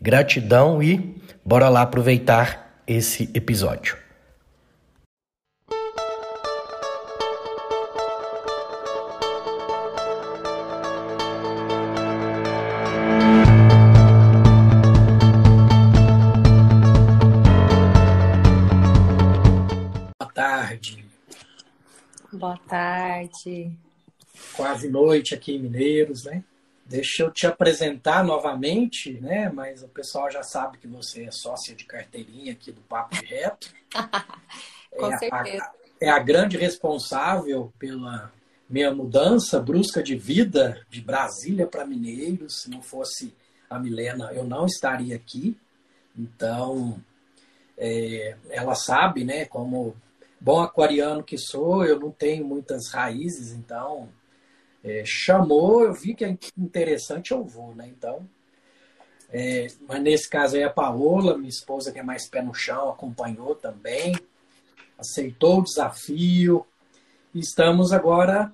Gratidão e bora lá aproveitar esse episódio. Boa tarde, Boa tarde. quase noite aqui em Mineiros, né? Deixa eu te apresentar novamente, né? Mas o pessoal já sabe que você é sócia de carteirinha aqui do Papo de Reto. Com é, a- certeza. é a grande responsável pela minha mudança brusca de vida de Brasília para Mineiros. Se não fosse a Milena, eu não estaria aqui. Então, é, ela sabe, né? Como bom aquariano que sou, eu não tenho muitas raízes, então é, chamou, eu vi que é interessante, eu vou, né? Então, é, mas nesse caso aí a Paola, minha esposa que é mais pé no chão, acompanhou também, aceitou o desafio. Estamos agora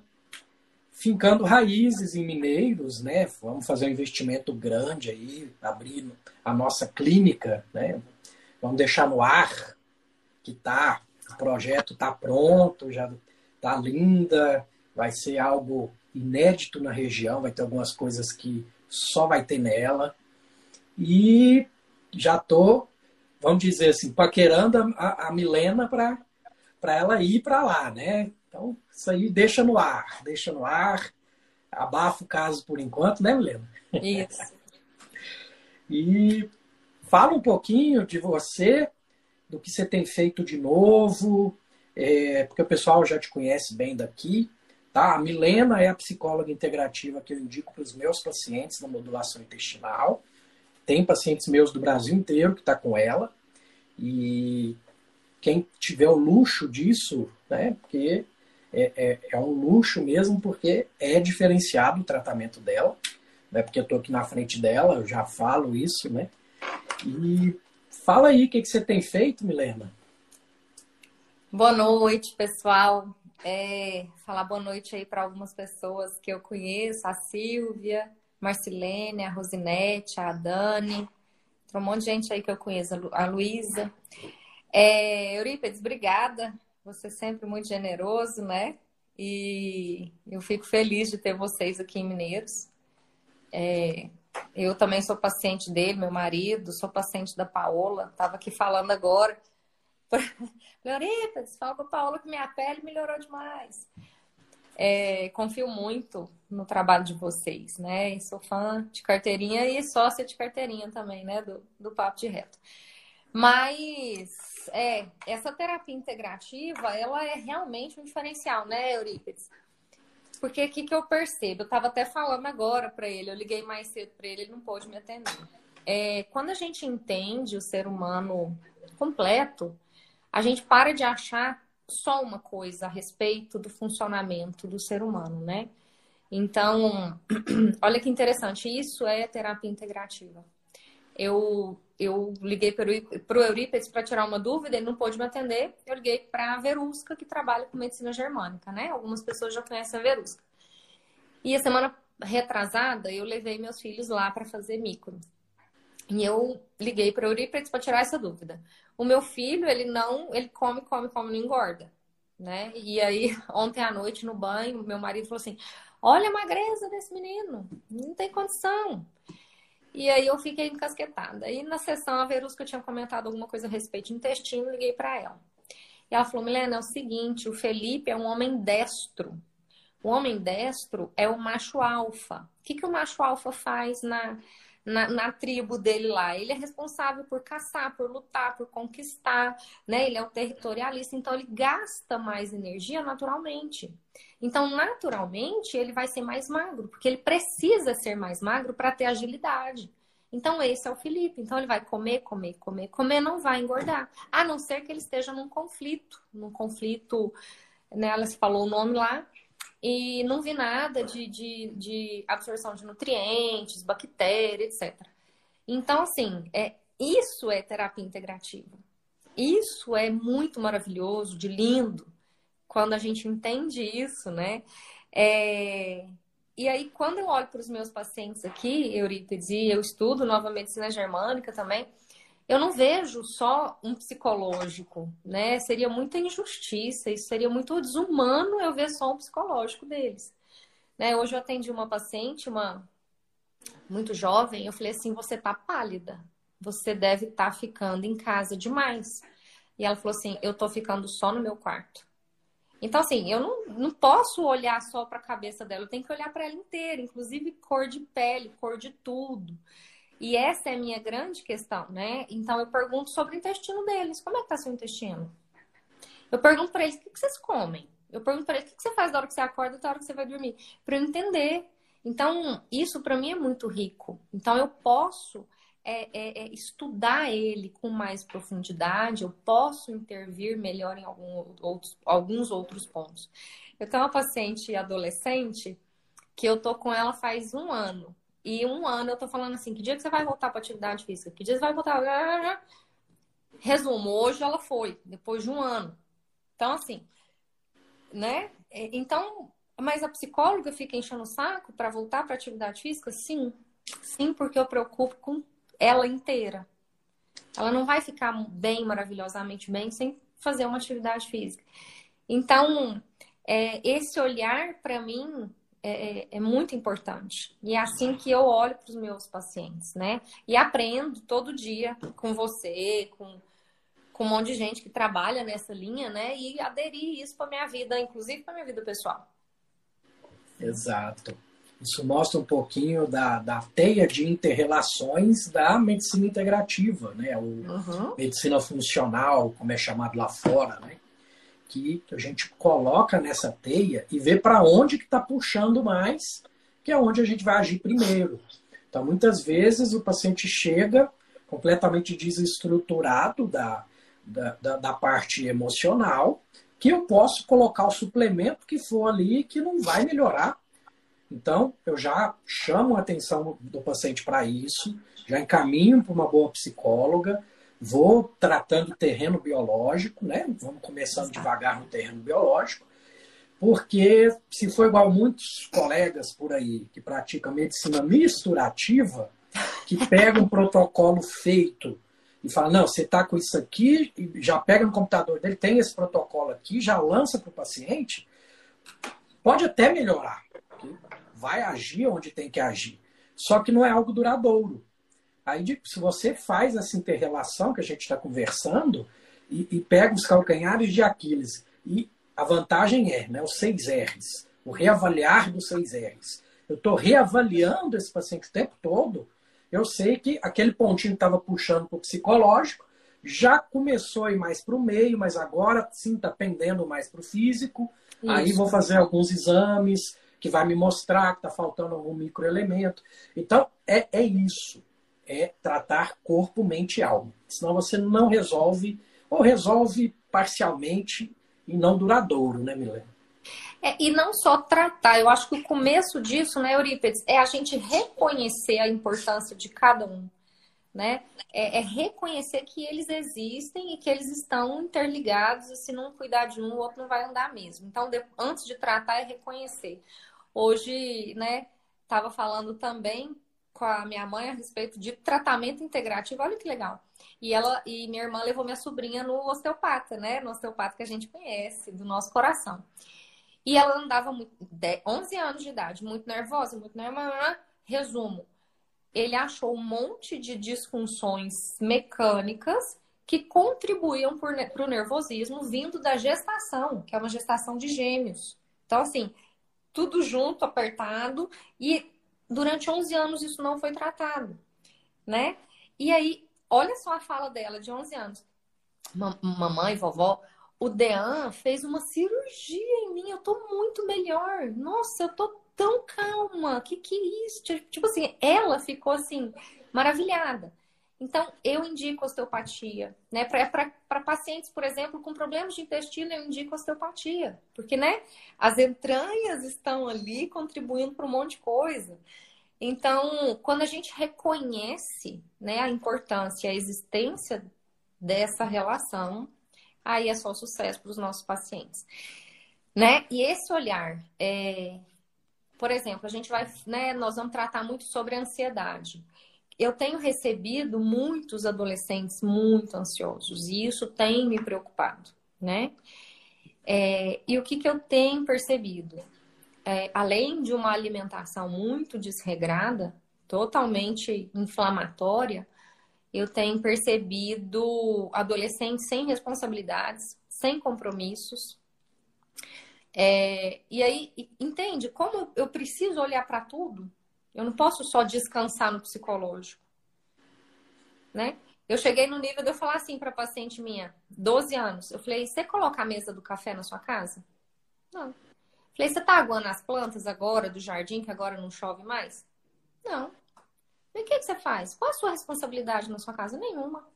fincando raízes em Mineiros, né? Vamos fazer um investimento grande aí, abrir a nossa clínica, né? Vamos deixar no ar que tá, o projeto tá pronto, já tá linda, vai ser algo inédito na região, vai ter algumas coisas que só vai ter nela. E já tô, vamos dizer assim, paquerando a, a Milena para ela ir para lá, né? Então, isso aí deixa no ar, deixa no ar, abafa o caso por enquanto, né, Milena? Isso. E fala um pouquinho de você, do que você tem feito de novo, é, porque o pessoal já te conhece bem daqui. Tá? A Milena é a psicóloga integrativa que eu indico para os meus pacientes na modulação intestinal. Tem pacientes meus do Brasil inteiro que está com ela. E quem tiver o luxo disso, né? Porque é, é, é um luxo mesmo, porque é diferenciado o tratamento dela né? Porque eu estou aqui na frente dela, eu já falo isso, né? E fala aí o que, que você tem feito, Milena. Boa noite, pessoal. É, falar boa noite aí para algumas pessoas que eu conheço, a Silvia, Marcilene, a Rosinete, a Dani, tem um monte de gente aí que eu conheço, a Lu- a Luísa. É, Eurípides, obrigada. Você é sempre muito generoso, né? E eu fico feliz de ter vocês aqui em Mineiros. É, eu também sou paciente dele, meu marido, sou paciente da Paola, estava aqui falando agora. Eurípides, fala a Paola que minha pele melhorou demais. É, confio muito no trabalho de vocês, né? E sou fã de carteirinha e sócia de carteirinha também, né? Do, do Papo de Reto. Mas é, essa terapia integrativa, ela é realmente um diferencial, né, Eurípides? Porque o que, que eu percebo? Eu estava até falando agora para ele, eu liguei mais cedo para ele, ele não pôde me atender. É, quando a gente entende o ser humano completo, a gente para de achar só uma coisa a respeito do funcionamento do ser humano, né? Então, olha que interessante, isso é terapia integrativa. Eu, eu liguei para o Eurípides para tirar uma dúvida, ele não pôde me atender. Eu liguei para a Verusca, que trabalha com medicina germânica, né? Algumas pessoas já conhecem a Verusca. E a semana retrasada, eu levei meus filhos lá para fazer micro. E eu liguei para o Eurípides para tirar essa dúvida. O meu filho, ele não, ele come, come, come, não engorda, né? E aí, ontem à noite no banho, meu marido falou assim: Olha a magreza desse menino, não tem condição. E aí eu fiquei encasquetada. E na sessão, a Verusca tinha comentado alguma coisa a respeito de intestino, liguei para ela. E ela falou: Milena, é o seguinte, o Felipe é um homem destro. O homem destro é o macho alfa. O que, que o macho alfa faz na, na, na, tribo dele lá? Ele é responsável por caçar, por lutar, por conquistar, né? Ele é o territorialista, então ele gasta mais energia naturalmente. Então, naturalmente, ele vai ser mais magro, porque ele precisa ser mais magro para ter agilidade. Então, esse é o Felipe. Então, ele vai comer, comer, comer, comer, não vai engordar. A não ser que ele esteja num conflito, num conflito, né? Ela se falou o nome lá, e não vi nada de, de, de absorção de nutrientes, bactérias, etc. Então, assim, é, isso é terapia integrativa. Isso é muito maravilhoso, de lindo, quando a gente entende isso, né? É... E aí, quando eu olho para os meus pacientes aqui, Eurípides, e eu estudo nova medicina germânica também, eu não vejo só um psicológico, né? Seria muita injustiça, isso seria muito desumano eu ver só um psicológico deles. Né? Hoje eu atendi uma paciente, uma muito jovem, eu falei assim: você tá pálida, você deve estar tá ficando em casa demais. E ela falou assim: eu tô ficando só no meu quarto. Então, assim, eu não, não posso olhar só para a cabeça dela, eu tenho que olhar para ela inteira, inclusive cor de pele, cor de tudo. E essa é a minha grande questão, né? Então eu pergunto sobre o intestino deles. Como é que tá seu intestino? Eu pergunto para eles o que, que vocês comem. Eu pergunto para eles o que, que você faz da hora que você acorda da hora que você vai dormir. Para eu entender. Então, isso para mim é muito rico. Então, eu posso é, é, é estudar ele com mais profundidade, eu posso intervir melhor em algum outros, alguns outros pontos. Eu tenho uma paciente adolescente que eu tô com ela faz um ano. E um ano eu tô falando assim, que dia que você vai voltar para atividade física? Que dia você vai voltar? Resumo, hoje ela foi, depois de um ano. Então, assim, né? É, então, mas a psicóloga fica enchendo o saco para voltar para atividade física? Sim. Sim, porque eu preocupo com ela inteira. Ela não vai ficar bem, maravilhosamente bem, sem fazer uma atividade física. Então, é, esse olhar, para mim, é, é, é, muito importante. E é assim que eu olho para os meus pacientes, né? E aprendo todo dia com você, com, com um monte de gente que trabalha nessa linha, né? E aderir isso para minha vida, inclusive para minha vida pessoal. Exato. Isso mostra um pouquinho da, da teia de interrelações da medicina integrativa, né? O uhum. medicina funcional, como é chamado lá fora, né? Que a gente coloca nessa teia e vê para onde que está puxando mais, que é onde a gente vai agir primeiro. Então, muitas vezes o paciente chega completamente desestruturado da, da, da, da parte emocional, que eu posso colocar o suplemento que for ali que não vai melhorar. Então, eu já chamo a atenção do paciente para isso, já encaminho para uma boa psicóloga, vou tratando o terreno biológico, né? Vamos começando devagar no terreno biológico, porque se for igual muitos colegas por aí que praticam medicina misturativa, que pega um protocolo feito e fala, não, você está com isso aqui, e já pega no computador dele, tem esse protocolo aqui, já lança para o paciente, pode até melhorar, vai agir onde tem que agir, só que não é algo duradouro. Aí, se você faz essa interrelação que a gente está conversando e, e, pega os calcanhares de Aquiles, e a vantagem é né, os seis R's, o reavaliar dos seis R's. Eu estou reavaliando esse paciente o tempo todo, eu sei que aquele pontinho que estava puxando para o psicológico já começou a ir mais para o meio, mas agora sim está pendendo mais para o físico. Isso. Aí vou fazer alguns exames que vai me mostrar que está faltando algum microelemento. Então, é, é isso é tratar corpo, mente e alma. Senão você não resolve, ou resolve parcialmente e não duradouro, né, Milena? É, e não só tratar, eu acho que o começo disso, né, Eurípides, é a gente reconhecer a importância de cada um. Né? É, é, reconhecer que eles existem e que eles estão interligados e se não cuidar de um, o outro não vai andar mesmo. Então, de, antes de tratar, é reconhecer. Hoje, né, estava falando também com a minha mãe a respeito de tratamento integrativo. Olha que legal. E ela e minha irmã levou minha sobrinha no osteopata, né? No osteopata que a gente conhece, do nosso coração. E ela andava muito, 11 anos de idade, muito nervosa, muito nervosa. Resumo, ele achou um monte de disfunções mecânicas que contribuíam para o nervosismo vindo da gestação, que é uma gestação de gêmeos. Então, assim, tudo junto, apertado, e durante 11 anos isso não foi tratado, né? E aí, olha só a fala dela de 11 anos. Mamãe, vovó, o Dean fez uma cirurgia em mim, eu tô muito melhor. Nossa, eu tô tão calma, que que é isso? Tipo assim, ela ficou assim, maravilhada. Então, eu indico osteopatia, né? Para pacientes, por exemplo, com problemas de intestino, eu indico osteopatia, porque, né? As entranhas estão ali contribuindo para um monte de coisa. Então, quando a gente reconhece, né, a importância, a existência dessa relação, aí é só sucesso para os nossos pacientes, né? E esse olhar, é... por exemplo, a gente vai, né? Nós vamos tratar muito sobre ansiedade eu tenho recebido muitos adolescentes muito ansiosos e isso tem me preocupado, né? É, e o que, que eu tenho percebido? É, além de uma alimentação muito desregrada, totalmente inflamatória, eu tenho percebido adolescentes sem responsabilidades, sem compromissos. É, e aí, entende como eu preciso olhar para tudo? Eu não posso só descansar no psicológico. Né? Eu cheguei no nível de eu falar assim para paciente minha, 12 anos. Eu falei: "Você coloca a mesa do café na sua casa?" Não. Falei: "Você tá aguando as plantas agora do jardim que agora não chove mais?" Não. E o que, que você faz? Qual a sua responsabilidade na sua casa? Nenhuma.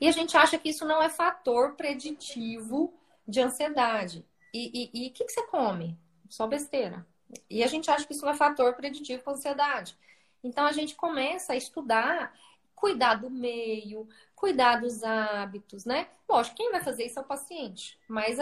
E a gente acha que isso não é fator preditivo de ansiedade. E o que, que você come? Só besteira. E a gente acha que isso é fator preditivo para ansiedade. Então a gente começa a estudar, cuidar do meio, cuidar dos hábitos, né? Lógico, quem vai fazer isso é o paciente, mas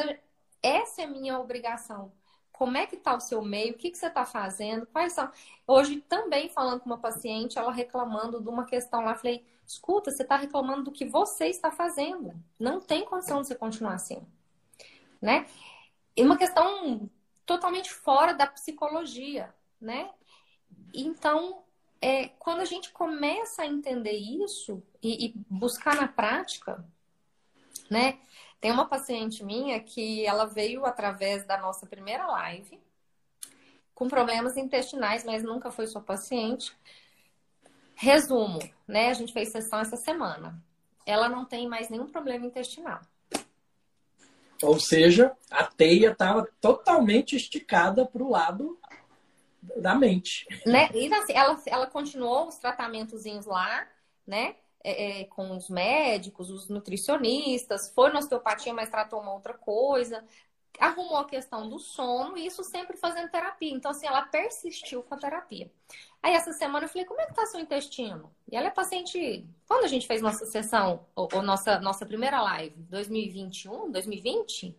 essa é a minha obrigação. Como é que está o seu meio? O que, que você está fazendo? Quais são? Hoje, também falando com uma paciente, ela reclamando de uma questão lá, falei, escuta, você está reclamando do que você está fazendo. Não tem condição de você continuar assim. Né? E uma questão totalmente fora da psicologia, né? Então, é, quando a gente começa a entender isso e, e, buscar na prática, né? Tem uma paciente minha que ela veio através da nossa primeira live com problemas intestinais, mas nunca foi sua paciente. Resumo, né? A gente fez sessão essa semana. Ela não tem mais nenhum problema intestinal. Ou seja, a teia estava totalmente esticada para o lado da mente. Né? E assim, ela, ela continuou os tratamentos lá, né? É, é, com os médicos, os nutricionistas, foi na osteopatia, mas tratou uma outra coisa, arrumou a questão do sono, e isso sempre fazendo terapia. Então, assim, ela persistiu com a terapia. Aí, essa semana, eu falei, como é que tá seu intestino? E ela é paciente... Quando a gente fez nossa sessão, ou, ou nossa, nossa primeira live? 2021? 2020?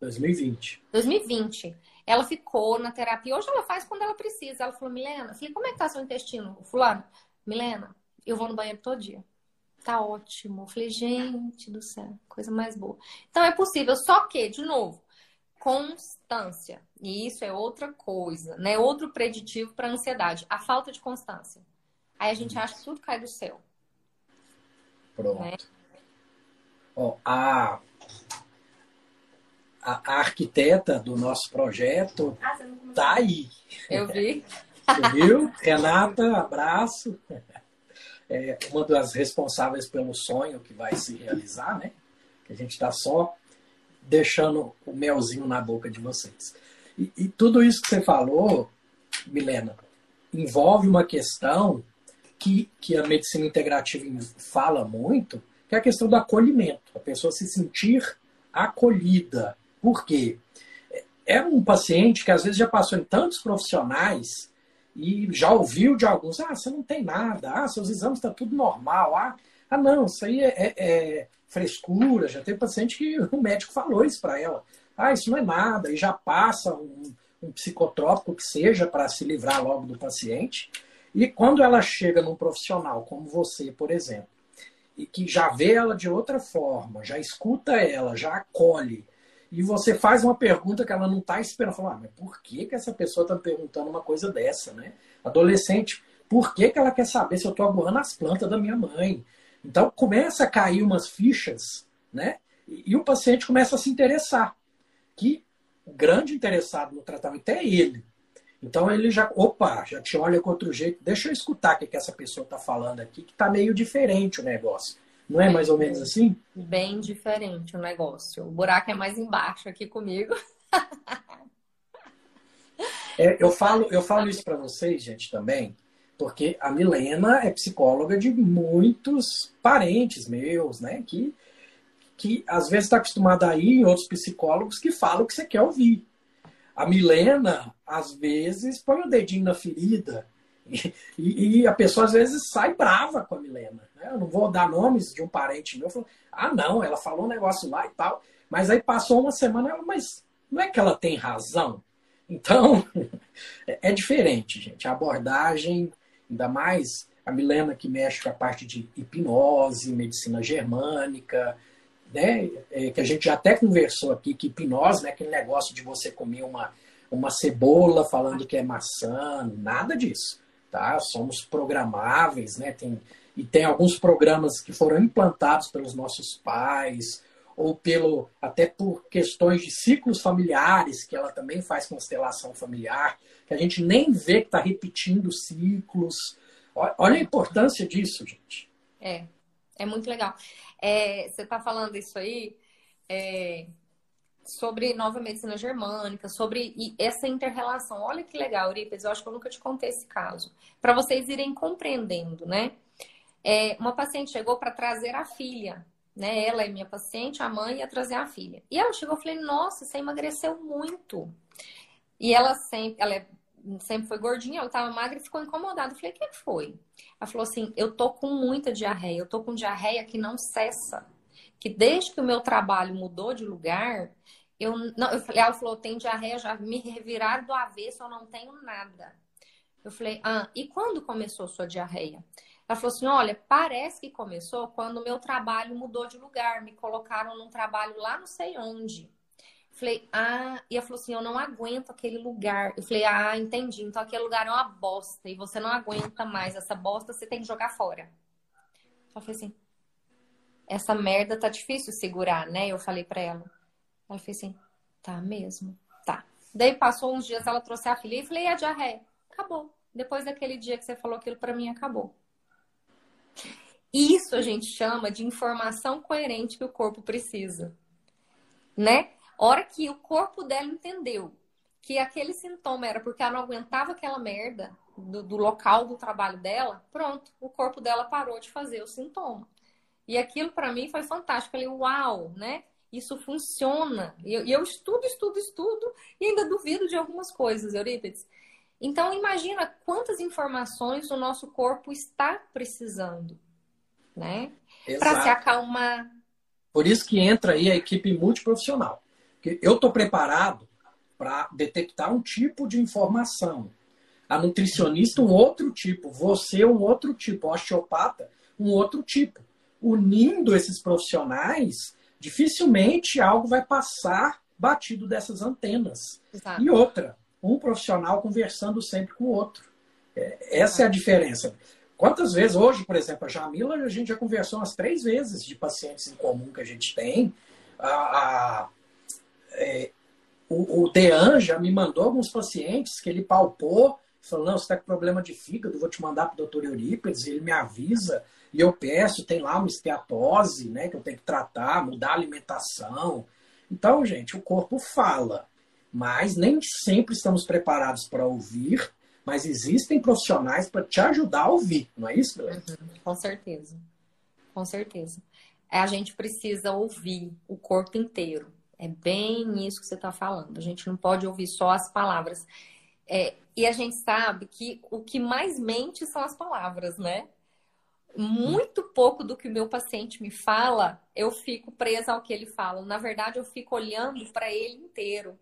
2020. 2020. Ela ficou na terapia. Hoje ela faz quando ela precisa. Ela falou, Milena, eu falei, como é que tá seu intestino? Fulano, Milena, eu vou no banheiro todo dia. Tá ótimo. Eu falei, gente do céu, coisa mais boa. Então é possível, só que, de novo, constância. E isso é outra coisa, né? Outro preditivo para ansiedade, a falta de constância. Aí a gente acha que tudo cai do céu. Pronto. Né? Ó, a, a, a, arquiteta do nosso projeto ah, tá aí. Eu vi. Você viu? Renata, abraço. É uma das responsáveis pelo sonho que vai se realizar, né? Que a gente está só deixando o melzinho na boca de vocês. E, e tudo isso que você falou, Milena, envolve uma questão que, que a medicina integrativa fala muito, que é a questão do acolhimento. A pessoa se sentir acolhida. Por quê? É um paciente que às vezes já passou em tantos profissionais e já ouviu de alguns, ah, você não tem nada, ah, seus exames estão tá tudo normal, ah, ah não, isso aí é, é, é frescura, já tem paciente que o médico falou isso para ela. Ah, isso não é nada, e já passa um, um psicotrópico que seja para se livrar logo do paciente. E quando ela chega num profissional como você, por exemplo, e que já vê ela de outra forma, já escuta ela, já acolhe, e você faz uma pergunta que ela não está esperando, fala, ah, mas por que, que essa pessoa está perguntando uma coisa dessa, né? Adolescente, por que, que ela quer saber se eu estou aborrando as plantas da minha mãe? Então começa a cair umas fichas, né? E, o paciente começa a se interessar. Que o grande interessado no tratamento é ele. Então ele já, opa, já te olha com outro jeito. Deixa eu escutar o que, que essa pessoa está falando aqui, que está meio diferente o negócio. Não é mais ou menos assim? Bem diferente o negócio. O buraco é mais embaixo aqui comigo. É, eu, falo, eu falo isso para vocês, gente, também, porque a Milena é psicóloga de muitos parentes meus, né? Que, que às vezes está acostumada a ir em outros psicólogos que falam o que você quer ouvir. A Milena, às vezes, põe o dedinho na ferida e, e, a pessoa às vezes sai brava com a Milena. Né? Eu não vou dar nomes de um parente meu. Ah, não, ela falou um negócio lá e tal. Mas aí passou uma semana, ela, mas não é que ela tem razão? Então, é diferente, gente. A abordagem, ainda mais a Milena que mexe com a parte de hipnose, medicina germânica, né? É, que a gente já até conversou aqui, que hipnose, né? aquele negócio de você comer uma, uma cebola falando que é maçã, nada disso. Tá? Somos programáveis, né? Tem, e tem alguns programas que foram implantados pelos nossos pais, ou pelo até por questões de ciclos familiares, que ela também faz constelação familiar, que a gente nem vê que está repetindo ciclos. Olha a importância disso, gente. É, é muito legal. É, você está falando isso aí é, sobre nova medicina germânica, sobre essa interrelação. Olha que legal, Eurípides, eu acho que eu nunca te contei esse caso. Para vocês irem compreendendo, né? É, uma paciente chegou para trazer a filha né? Ela é minha paciente, a mãe ia trazer a filha. E ela chegou e falei, nossa, você emagreceu muito. E ela sempre, ela é, sempre foi gordinha, ela estava magra e ficou incomodada. Eu falei, o que foi? Ela falou assim, eu tô com muita diarreia, eu tô com diarreia que não cessa. Que desde que o meu trabalho mudou de lugar, eu não, eu falei, ela falou, tem diarreia, já me reviraram do avesso, eu não tenho nada. Eu falei, ah, e quando começou sua diarreia? Ela falou assim: olha, parece que começou quando o meu trabalho mudou de lugar, me colocaram num trabalho lá não sei onde. Falei, ah, e ela falou assim: eu não aguento aquele lugar. Eu falei, ah, entendi. Então aquele lugar é uma bosta e você não aguenta mais essa bosta, você tem que jogar fora. Ela falou assim: essa merda tá difícil segurar, né? Eu falei pra ela. Ela fez assim: tá mesmo, tá. Daí passou uns dias, ela trouxe a filha e falei: a diarreia? Acabou. Depois daquele dia que você falou aquilo pra mim, acabou. Isso a gente chama de informação coerente que o corpo precisa. Né? Hora que o corpo dela entendeu que aquele sintoma era porque ela não aguentava aquela merda do, do local do trabalho dela, pronto, o corpo dela parou de fazer o sintoma. E aquilo para mim foi fantástico. Eu falei, uau, né? Isso funciona. E eu, eu, estudo, estudo, estudo e ainda duvido de algumas coisas, Eurípides. Então, imagina quantas informações o nosso corpo está precisando né? Para se acalmar. Por isso que entra aí a equipe multiprofissional. Porque eu estou preparado para detectar um tipo de informação. A nutricionista, um outro tipo. Você, um outro tipo. O osteopata, um outro tipo. Unindo esses profissionais, dificilmente algo vai passar batido dessas antenas. Exato. E outra, um profissional conversando sempre com o outro. É, essa é a diferença. Quantas vezes hoje, por exemplo, a Jamila, a gente já conversou umas três vezes de pacientes em comum que a gente tem. A, a é, o, o Dean já me mandou alguns pacientes que ele palpou, falou, não, você está com problema de fígado, vou te mandar para o doutor Eurípides, ele me avisa, e eu peço, tem lá uma esteatose, né, que eu tenho que tratar, mudar a alimentação. Então, gente, o corpo fala, mas nem sempre estamos preparados para ouvir mas existem profissionais para te ajudar a ouvir, não é isso, Beleza? Uhum, com certeza. Com certeza. É, a gente precisa ouvir o corpo inteiro. É bem isso que você está falando. A gente não pode ouvir só as palavras. É, e a gente sabe que o que mais mente são as palavras, né? Muito pouco do que o meu paciente me fala, eu fico presa ao que ele fala. Na verdade, eu fico olhando para ele inteiro,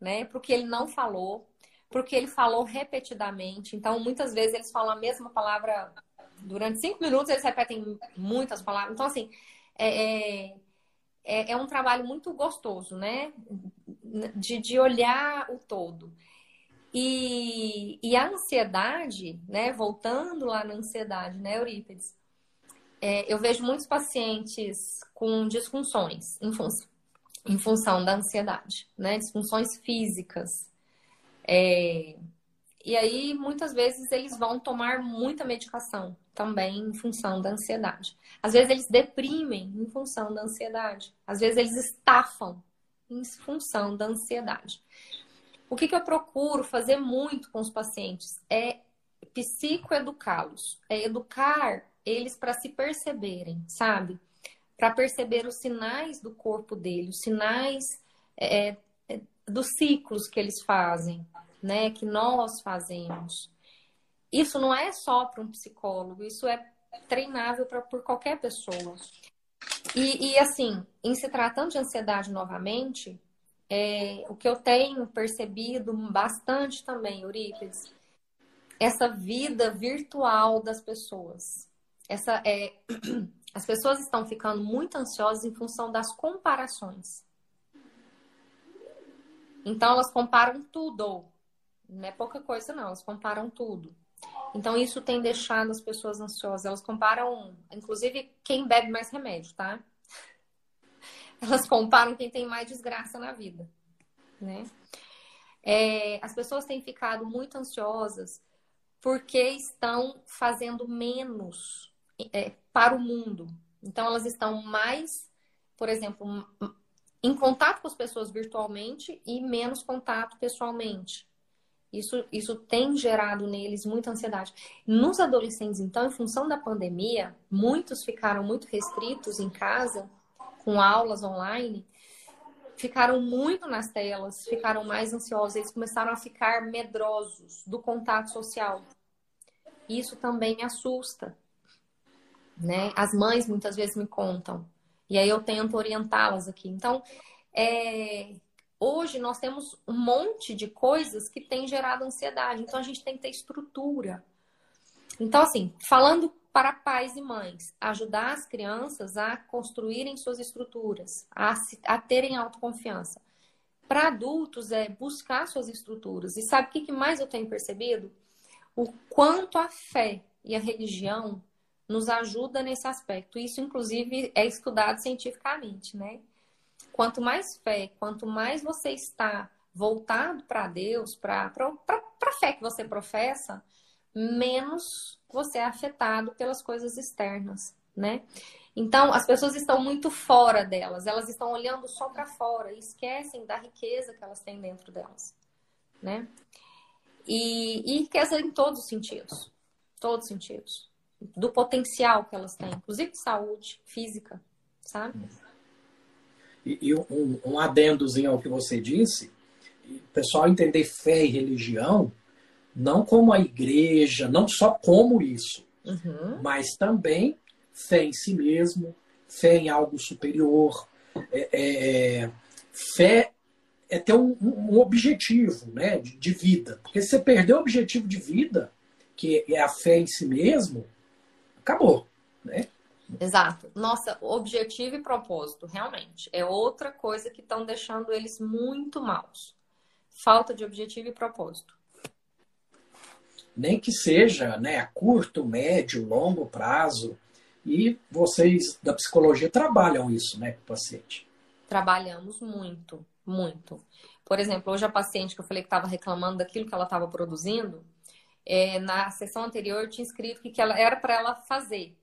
né? Para o que ele não falou, porque ele falou repetidamente. Então, muitas vezes eles falam a mesma palavra durante cinco minutos, eles repetem muitas palavras. Então, assim, é, é, é, é um trabalho muito gostoso, né? De, de olhar o todo. E, e a ansiedade, né? Voltando lá na ansiedade, né, Eurípides? É, eu vejo muitos pacientes com disfunções em, fun em função da ansiedade, né? Disfunções físicas, é... E aí, muitas vezes, eles vão tomar muita medicação também em função da ansiedade. Às vezes, eles deprimem em função da ansiedade. Às vezes, eles estafam em função da ansiedade. O que, que eu procuro fazer muito com os pacientes é psicoeducá-los, é educar eles para se perceberem, sabe? Para perceber os sinais do corpo dele, os sinais é, é, dos ciclos que eles fazem, né? Que nós fazemos. Isso não é só para um psicólogo, isso é treinável pra, por qualquer pessoa. E, e, assim, em se tratando de ansiedade novamente, é, o que eu tenho percebido bastante também, Eurípides, essa vida virtual das pessoas. Essa é, as pessoas estão ficando muito ansiosas em função das comparações. Então elas comparam tudo. Não é pouca coisa, não, elas comparam tudo. Então isso tem deixado as pessoas ansiosas. Elas comparam, inclusive, quem bebe mais remédio, tá? Elas comparam quem tem mais desgraça na vida, né? É, as pessoas têm ficado muito ansiosas porque estão fazendo menos é, para o mundo. Então, elas estão mais, por exemplo, em contato com as pessoas virtualmente e menos contato pessoalmente. Isso, isso tem gerado neles muita ansiedade. Nos adolescentes, então, em função da pandemia, muitos ficaram muito restritos em casa, com aulas online, ficaram muito nas telas, ficaram mais ansiosos, eles começaram a ficar medrosos do contato social. Isso também me assusta, né? As mães muitas vezes me contam e aí eu tento orientá-las aqui. Então, é... hoje nós temos um monte de coisas que têm gerado ansiedade. Então a gente tem que ter estrutura. Então, assim, falando para pais e mães, ajudar as crianças a construírem suas estruturas, a, a terem autoconfiança. Para adultos é buscar suas estruturas. E sabe o que mais eu tenho percebido? O quanto a fé e a religião nos ajuda nesse aspecto. Isso, inclusive, é estudado cientificamente, né? Quanto mais fé, quanto mais você está voltado para Deus, para a fé que você professa, menos você é afetado pelas coisas externas, né? Então, as pessoas estão muito fora delas, elas estão olhando só para fora e esquecem da riqueza que elas têm dentro delas, né? E, e riqueza em todos os sentidos, todos os sentidos, do potencial que elas têm, inclusive de saúde física, sabe? E, e um, um adendozinho ao que você disse, o pessoal entender fé e religião não como a igreja, não só como isso, uhum. mas também fé em si mesmo, fé em algo superior, é, é, fé é ter um, um objetivo né, de, de, vida. Porque se você perder o objetivo de vida, que é a fé em si mesmo, acabou. Né? Exato. Nossa, objetivo e propósito, realmente, é outra coisa que estão deixando eles muito maus. Falta de objetivo e propósito nem que seja né, a curto, médio, longo prazo. E vocês da psicologia trabalham isso né, com o paciente. Trabalhamos muito, muito. Por exemplo, hoje a paciente que eu falei que estava reclamando daquilo que ela estava produzindo, é, na sessão anterior eu tinha escrito que, que ela, era para ela fazer,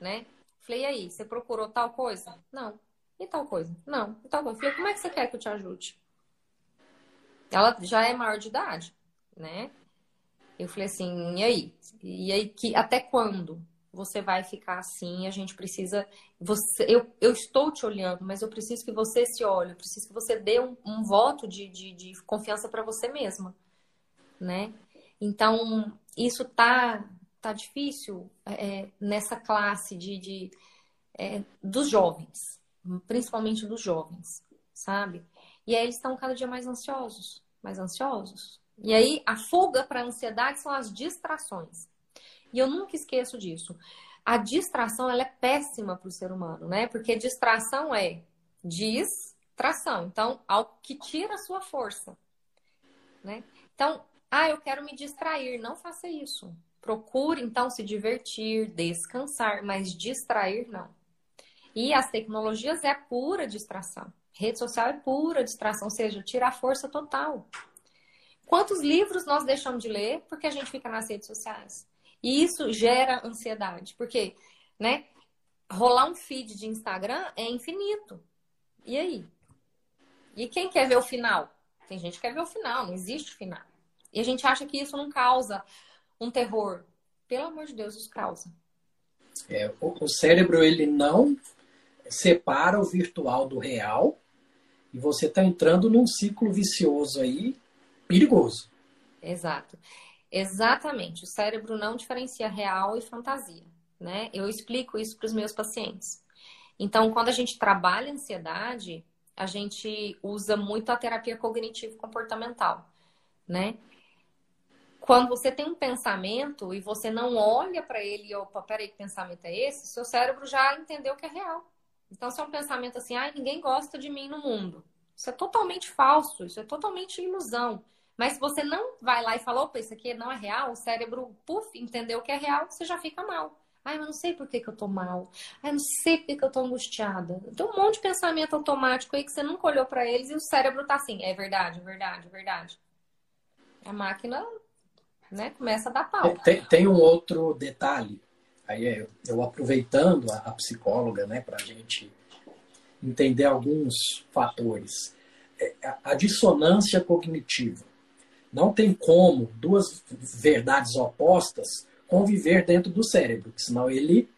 né? Falei, e aí, você procurou tal coisa? Não. E tal coisa? Não. E tal coisa? Falei, como é que você quer que eu te ajude? Ela já é maior de idade, né? Eu falei assim, e aí? E aí, que, até quando você vai ficar assim? A gente precisa. Você, eu, eu estou te olhando, mas eu preciso que você se olhe, eu preciso que você dê um, um voto de, de, de confiança para você mesma, né? Então, isso tá, tá difícil é, nessa classe de, de é, dos jovens, principalmente dos jovens, sabe? E aí eles estão cada dia mais ansiosos, mais ansiosos, e aí, a fuga para a ansiedade são as distrações. E eu nunca esqueço disso. A distração ela é péssima para o ser humano, né? Porque distração é distração. Então, algo que tira a sua força, né? Então, ah, eu quero me distrair. Não faça isso. Procure, então, se divertir, descansar, mas distrair, não. E as tecnologias é pura distração. Rede social é pura distração, ou seja, tira a força total. Quantos livros nós deixamos de ler porque a gente fica nas redes sociais? E isso gera ansiedade, porque, né? Rolar um feed de Instagram é infinito. E aí? E quem quer ver o final? Tem gente que quer ver o final, não existe final. E a gente acha que isso não causa um terror. Pelo amor de Deus, isso causa. É, o, cérebro, ele não separa o virtual do real e você está entrando num ciclo vicioso aí perigoso. Exato. Exatamente. O cérebro não diferencia real e fantasia. Né? Eu explico isso para os meus pacientes. Então, quando a gente trabalha ansiedade, a gente usa muito a terapia cognitivo-comportamental, né? Quando você tem um pensamento e você não olha para ele, opa, peraí, que pensamento é esse? Seu cérebro já entendeu que é real. Então, se é um pensamento assim, ai, ninguém gosta de mim no mundo. Isso é totalmente falso, isso é totalmente ilusão. Mas se você não vai lá e fala, opa, isso aqui não é real, o cérebro, puf, entendeu que é real, você já fica mal. Ai, eu não sei por que, que eu tô mal. Ai, eu não sei por que, que eu tô angustiada. Tem um monte de pensamento automático aí que você nunca olhou para eles e o cérebro tá assim, é verdade, é verdade, é verdade. A máquina, né, começa a dar pau. Tem, tem um outro detalhe. Aí eu, eu aproveitando a, a psicóloga, né, pra gente entender alguns fatores. É, a dissonância cognitiva. Não tem como duas verdades opostas conviver dentro do cérebro, senão ele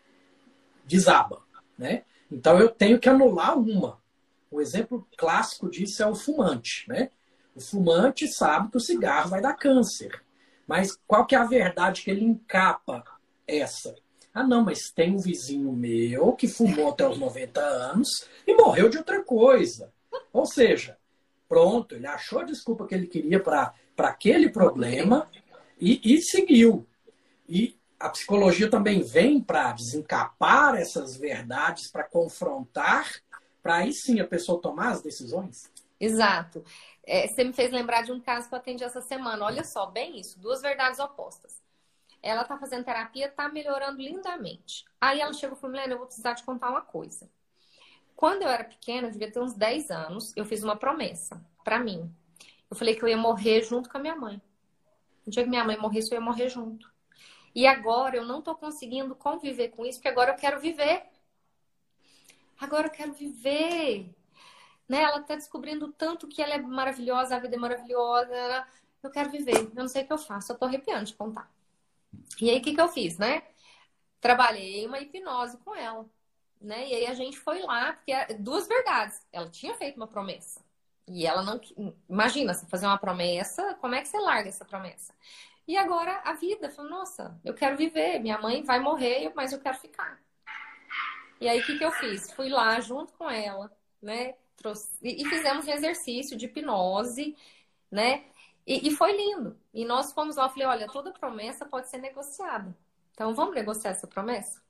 desaba, né? Então eu tenho que anular uma. O exemplo clássico disso é o fumante, né? O fumante sabe que o cigarro vai dar câncer. Mas qual que é a verdade que ele encapa essa? Ah, não, mas tem um vizinho meu que fumou até os 90 anos e morreu de outra coisa. Ou seja, pronto, ele achou a desculpa que ele queria para aquele problema e, e seguiu. E a psicologia também vem para desencapar essas verdades, para confrontar, para aí sim a pessoa tomar as decisões. Exato. É, você me fez lembrar de um caso que eu atendi essa semana. Olha só, bem isso, duas verdades opostas. Ela tá fazendo terapia, tá melhorando lindamente. Aí ela chegou e falou: Milena, eu vou precisar te contar uma coisa. Quando eu era pequena, eu devia ter uns 10 anos, eu fiz uma promessa para mim. Eu falei que eu ia morrer junto com a minha mãe. No dia que minha mãe morresse, eu ia morrer junto. E agora eu não estou conseguindo conviver com isso, porque agora eu quero viver. Agora eu quero viver. Né? Ela está descobrindo tanto que ela é maravilhosa, a vida é maravilhosa. Eu quero viver. Eu não sei o que eu faço, eu estou arrepiando de contar. E aí, o que, que eu fiz, né? Trabalhei uma hipnose com ela. Né? E aí a gente foi lá, porque é duas verdades. Ela tinha feito uma promessa. E ela não. Imagina, você fazer uma promessa, como é que você larga essa promessa? E agora a vida, falou, nossa, eu quero viver, minha mãe vai morrer, mas eu quero ficar. E aí o que, que eu fiz? Fui lá junto com ela, né? Trouxe, e, fizemos um exercício de hipnose, né? E, e, foi lindo. E nós fomos lá, eu falei, olha, toda promessa pode ser negociada. Então vamos negociar essa promessa,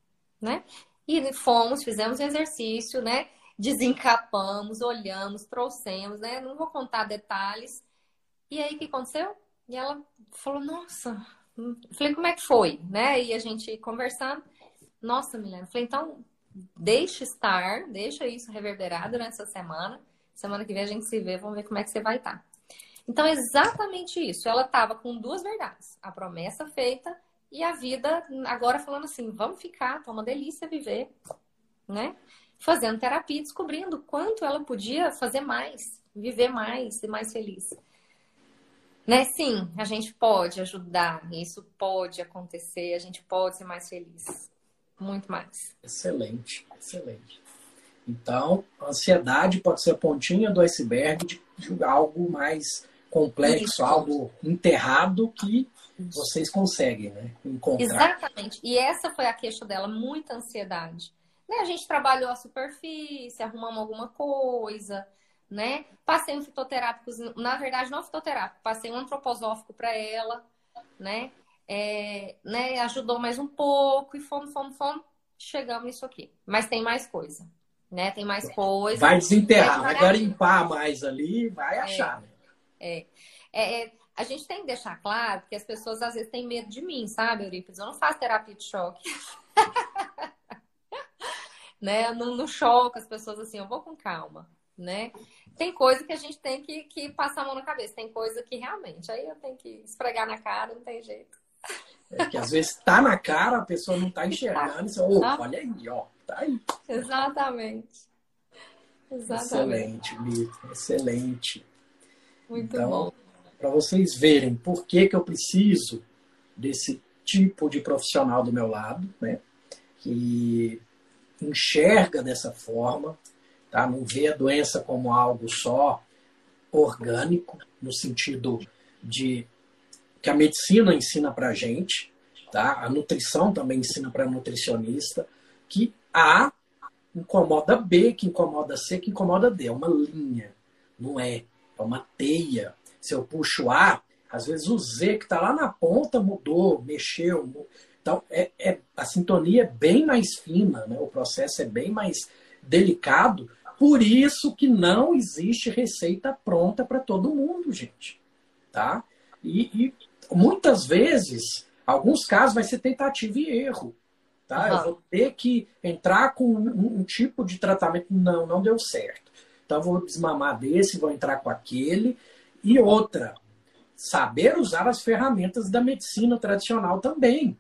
né? E fomos, fizemos um exercício, né? Desencapamos, olhamos, trouxemos, né? Não vou contar detalhes. E aí o que aconteceu? E ela falou, nossa. Falei, como é que foi? Né? E a gente conversando. Nossa, Milena. Falei, então, deixa estar, deixa isso reverberar durante essa semana. Semana que vem a gente se vê, vamos ver como é que você vai estar. Então, é exatamente isso. Ela estava com duas verdades: a promessa feita e a vida agora falando assim: vamos ficar, tá uma delícia viver, né? Fazendo terapia, descobrindo quanto ela podia fazer mais, viver mais, ser mais feliz. Né? Sim, a gente pode ajudar, isso pode acontecer, a gente pode ser mais feliz. Muito mais. Excelente, excelente. Então, a ansiedade pode ser a pontinha do iceberg de, de algo mais complexo, isso. algo enterrado que vocês conseguem né, encontrar. Exatamente. E essa foi a queixa dela, muita ansiedade. Né? A gente trabalhou a superfície, arrumamos alguma coisa, né? Passei um fitoterápico, na verdade não fitoterápico, passei um antroposófico para ela, né? É, né? Ajudou mais um pouco e fomos, fomos, fomos, chegamos nisso aqui. Mas tem mais coisa, né? Tem mais coisa. Vai desenterrar, vai garimpar mais ali, vai é, achar. Né? É, é, é, a gente tem que deixar claro que as pessoas às vezes têm medo de mim, sabe, Eurípides? Eu não faço terapia de choque. né? Eu não, não choco as pessoas assim, eu vou com calma, né? tem coisa que a gente tem que, que passar a mão na cabeça, tem coisa que realmente, aí eu tenho que esfregar na cara, não tem jeito. É que às vezes tá na cara, a pessoa não tá enxergando, você, oh, olha aí, ó, tá aí. Exatamente. Exatamente. Excelente, Lito, excelente. Muito então, bom. Para vocês verem por que, que eu preciso desse tipo de profissional do meu lado, né? Que enxerga dessa forma, tá? Não vê a doença como algo só orgânico, no sentido de que a medicina ensina para a gente, tá? A nutrição também ensina para nutricionista que A incomoda B, que incomoda C, que incomoda D. É uma linha, não é? É uma teia. Se eu puxo A, às vezes o Z que está lá na ponta mudou, mexeu. Então, é, é, a sintonia é bem mais fina, né? o processo é bem mais delicado. Por isso que não existe receita pronta para todo mundo, gente. Tá? E, e, muitas vezes, alguns casos vai ser tentativa e erro. Tá? Uhum. Eu vou ter que entrar com um, um, tipo de tratamento. Não, não deu certo. Então vou desmamar desse, vou entrar com aquele. E outra, saber usar as ferramentas da medicina tradicional também.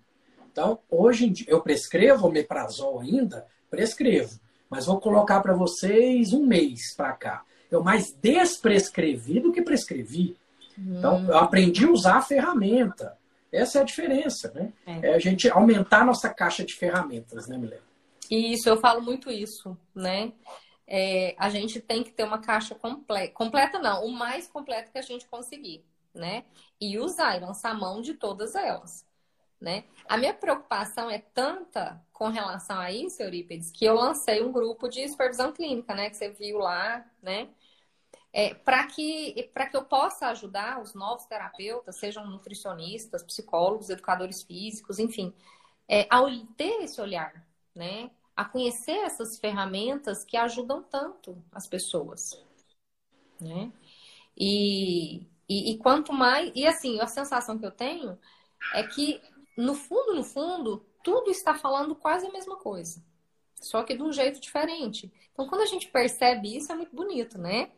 Então, hoje em dia, eu prescrevo o meprazol ainda, prescrevo, mas vou colocar para vocês um mês para cá. Eu mais desprescrevi do que prescrevi. Então, eu aprendi a usar a ferramenta. Essa é a diferença, né? É. é a gente aumentar a nossa caixa de ferramentas, né, Milena? Isso, eu falo muito isso, né? É, a gente tem que ter uma caixa completa. Completa não, o mais completo que a gente conseguir, né? E usar e lançar mão de todas elas, né? A minha preocupação é tanta com relação a isso, Eurípides, que eu lancei um grupo de supervisão clínica, né? Que você viu lá, né? É, para que, que eu possa ajudar os novos terapeutas, sejam nutricionistas, psicólogos, educadores físicos, enfim, é, a ter esse olhar, né? A conhecer essas ferramentas que ajudam tanto as pessoas, né? E, e, e quanto mais. E assim, a sensação que eu tenho é que, no fundo, no fundo, tudo está falando quase a mesma coisa. Só que de um jeito diferente. Então, quando a gente percebe isso, é muito bonito, né?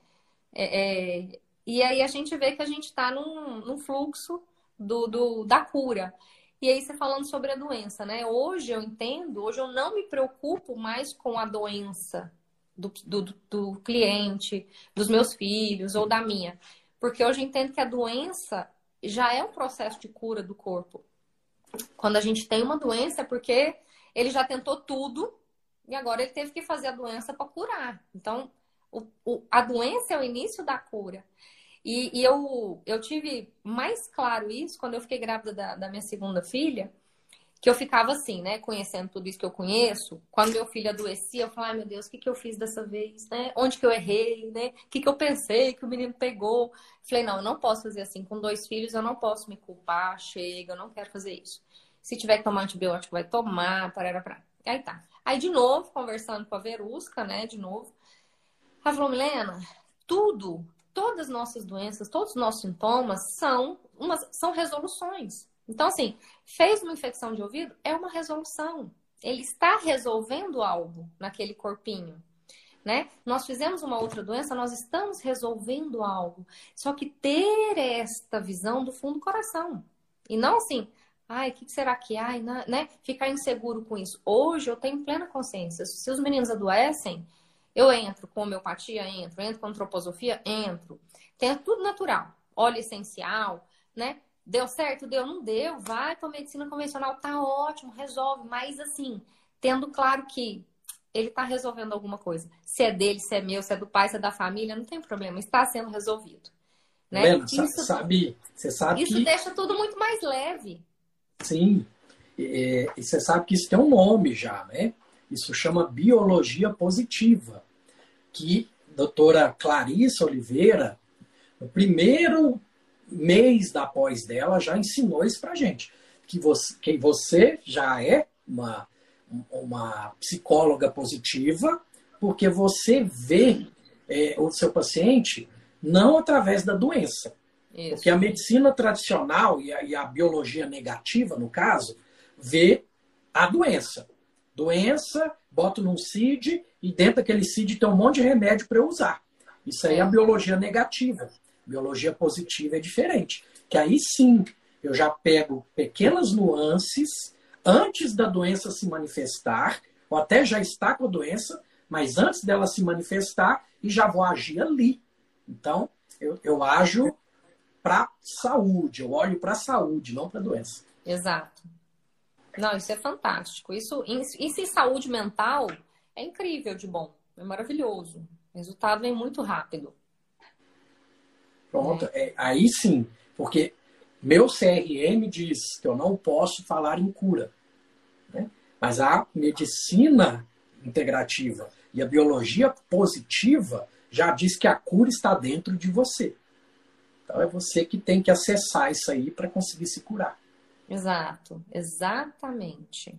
É, é, e aí a gente vê que a gente está num, num, fluxo do, do, da cura. E aí você falando sobre a doença, né? Hoje eu entendo, hoje eu não me preocupo mais com a doença do, do, do cliente, dos meus filhos ou da minha. Porque hoje eu entendo que a doença já é um processo de cura do corpo. Quando a gente tem uma doença é porque ele já tentou tudo e agora ele teve que fazer a doença para curar. Então, o, o, a doença é o início da cura. E, e, eu, eu tive mais claro isso quando eu fiquei grávida da, da, minha segunda filha, que eu ficava assim, né? Conhecendo tudo isso que eu conheço. Quando meu filho adoecia, eu falava, ai meu Deus, o que, que eu fiz dessa vez, né? Onde que eu errei, né? O que, que eu pensei que o menino pegou? Falei, não, eu não posso fazer assim. Com dois filhos, eu não posso me culpar, chega, eu não quero fazer isso. Se tiver que tomar antibiótico, vai tomar, parará, parará. Aí tá. Aí, de novo, conversando com a Verusca, né? De novo. Ela falou, Milena, tudo, todas as nossas doenças, todos os nossos sintomas são, umas, são resoluções. Então, assim, fez uma infecção de ouvido, é uma resolução. Ele está resolvendo algo naquele corpinho. Né? Nós fizemos uma outra doença, nós estamos resolvendo algo. Só que ter esta visão do fundo do coração. E não assim, ai, o que será que há? Né? Ficar inseguro com isso. Hoje eu tenho plena consciência. Se os meninos adoecem, eu entro com homeopatia, entro, entro com antroposofia, entro. Tem tudo natural. Óleo essencial, né? Deu certo? Deu? Não deu? Vai para medicina convencional, tá ótimo, resolve. Mas assim, tendo claro que ele está resolvendo alguma coisa. Se é dele, se é meu, se é do pai, se é da família, não tem problema, está sendo resolvido. Né? Lena, isso, sabe, você sabe isso que... deixa tudo muito mais leve. Sim, e, e você sabe que isso tem um nome já, né? Isso chama biologia positiva, que a doutora Clarissa Oliveira, no primeiro mês da pós dela, já ensinou isso para gente. Que você, que você já é uma, uma psicóloga positiva, porque você vê é, o seu paciente não através da doença. Isso. Porque a medicina tradicional e a, e a biologia negativa, no caso, vê a doença doença, boto num CID e dentro daquele CID tem um monte de remédio para eu usar. Isso aí é a biologia negativa. Biologia positiva é diferente. Que aí sim, eu já pego pequenas nuances antes da doença se manifestar, ou até já está com a doença, mas antes dela se manifestar e já vou agir ali. Então, eu, eu ajo para saúde, eu olho para saúde, não para doença. Exato. Não, isso é fantástico. Isso, isso em saúde mental é incrível de bom, é maravilhoso. O resultado vem muito rápido. Pronto, é. É, aí sim, porque meu CRM diz que eu não posso falar em cura. Né? Mas a medicina integrativa e a biologia positiva já diz que a cura está dentro de você. Então é você que tem que acessar isso aí para conseguir se curar. Exato, exatamente.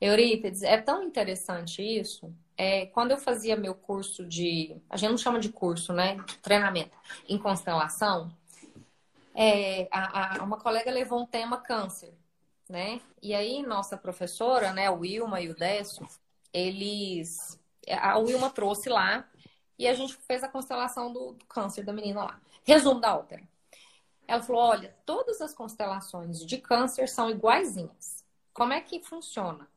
Eurípides, é tão interessante isso. É, quando eu fazia meu curso de. A gente não chama de curso, né? De treinamento em constelação. É, a, a, uma colega levou um tema câncer, né? E aí, nossa professora, né, o Wilma e o Décio, eles. A Wilma trouxe lá e a gente fez a constelação do, do câncer da menina lá. Resumo da ópera. Ela falou: olha, todas as constelações de câncer são iguaizinhas. Como é que funciona?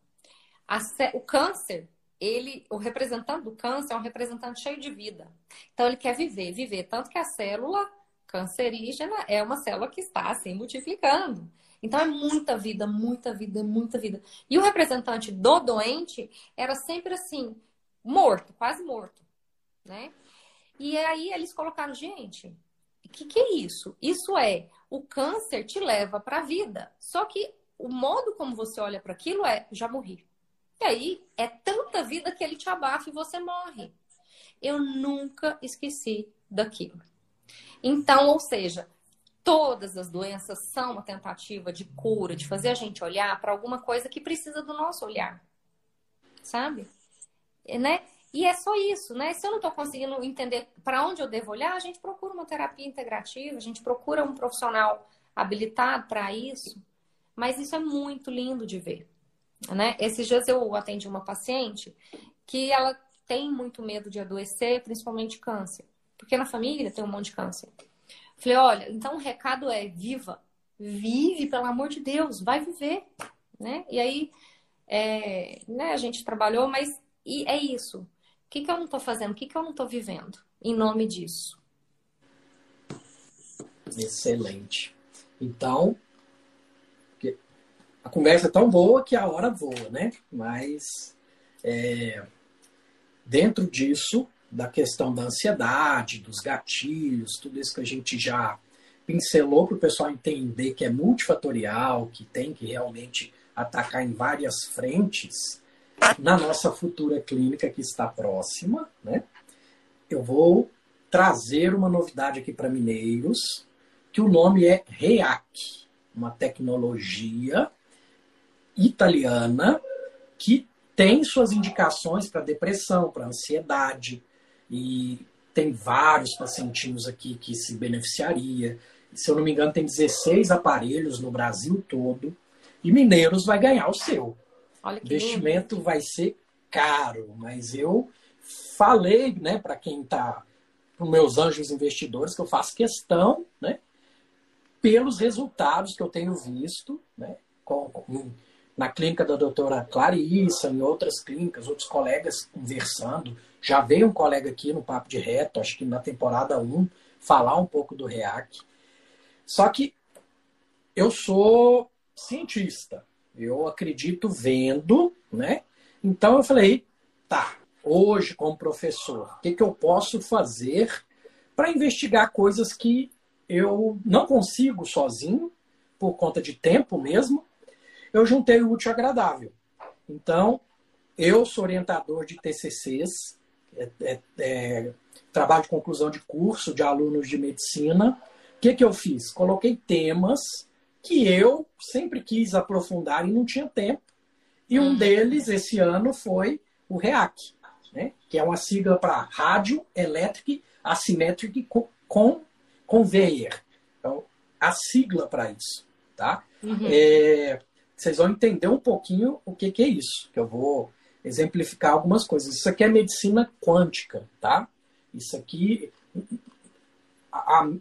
o câncer, ele, o representante do câncer é um representante cheio de vida. Então ele quer viver, viver. Tanto que a célula cancerígena é uma célula que está assim multiplicando. Então é muita vida, muita vida, muita vida. E o representante do doente era sempre assim, morto, quase morto, né? E aí eles colocaram, gente, o que, que é isso? Isso é o câncer te leva para a vida. Só que o modo como você olha para aquilo é já morri. E aí é tanta vida que ele te abafa e você morre. Eu nunca esqueci daquilo. Então, ou seja, todas as doenças são uma tentativa de cura, de fazer a gente olhar para alguma coisa que precisa do nosso olhar. Sabe? Né? E é só isso, né? Se eu não estou conseguindo entender para onde eu devo olhar, a gente procura uma terapia integrativa, a gente procura um profissional habilitado para isso. Mas isso é muito lindo de ver, né? Esses dias eu atendi uma paciente que ela tem muito medo de adoecer, principalmente câncer, porque na família tem um monte de câncer. Falei, olha, então o recado é viva, vive, pelo amor de Deus, vai viver, né? E aí, é, né, a gente trabalhou, mas e é isso. O que, que eu não estou fazendo? O que, que eu não estou vivendo em nome disso? Excelente. Então, a conversa é tão boa que a hora voa, né? Mas é, dentro disso, da questão da ansiedade, dos gatilhos, tudo isso que a gente já pincelou para o pessoal entender que é multifatorial, que tem que realmente atacar em várias frentes, na nossa futura clínica que está próxima, né? Eu vou trazer uma novidade aqui para mineiros, que o nome é REAC, uma tecnologia italiana que tem suas indicações para depressão, para ansiedade, e tem vários pacientinhos aqui que se beneficiaria. Se eu não me engano, tem 16 aparelhos no Brasil todo, e Mineiros vai ganhar o seu. Olha que investimento lindo. vai ser caro, mas eu falei, né, para quem está, para os meus anjos investidores, que eu faço questão, né, pelos resultados que eu tenho visto, né, com, com, na clínica da doutora Clarissa, em outras clínicas, outros colegas conversando. Já veio um colega aqui no Papo de Reto, acho que na temporada 1, falar um pouco do REAC. Só que eu sou cientista, eu acredito vendo, né? Então eu falei, tá, hoje como professor, o que, que eu posso fazer para investigar coisas que eu não consigo sozinho, por conta de tempo mesmo, eu juntei o útil agradável. Então, eu sou orientador de TCCs, é, é, é, trabalho de conclusão de curso de alunos de medicina. O que, que eu fiz? Coloquei temas que eu sempre quis aprofundar e não tinha tempo. E um uhum. deles, esse ano, foi o REAC, né? que é uma sigla para Rádio Electric Asymmetric com Conveyor. Então, a sigla para isso. Tá? Uhum. É, vocês vão entender um pouquinho o que, que é isso, que eu vou exemplificar algumas coisas. Isso aqui é medicina quântica, tá? Isso aqui, a, a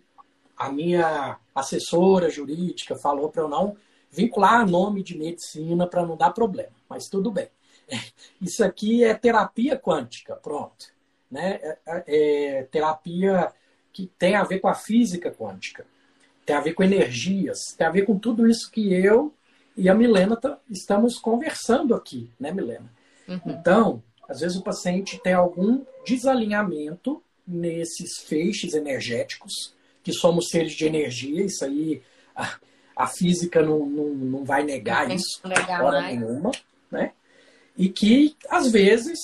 minha assessora jurídica falou para eu não vincular nome de medicina para não dar problema, mas tudo bem. Isso aqui é terapia quântica, pronto. Né? É, é, é terapia que tem a ver com a física quântica, tem a ver com energias, tem a ver com tudo isso que eu e a Milena estamos conversando aqui, né, Milena? Uhum. Então, às vezes o paciente tem algum desalinhamento nesses feixes energéticos, que somos seres de energia, isso aí a, a física não, não, não vai negar não isso, negar hora mais. nenhuma, né? E que, às vezes,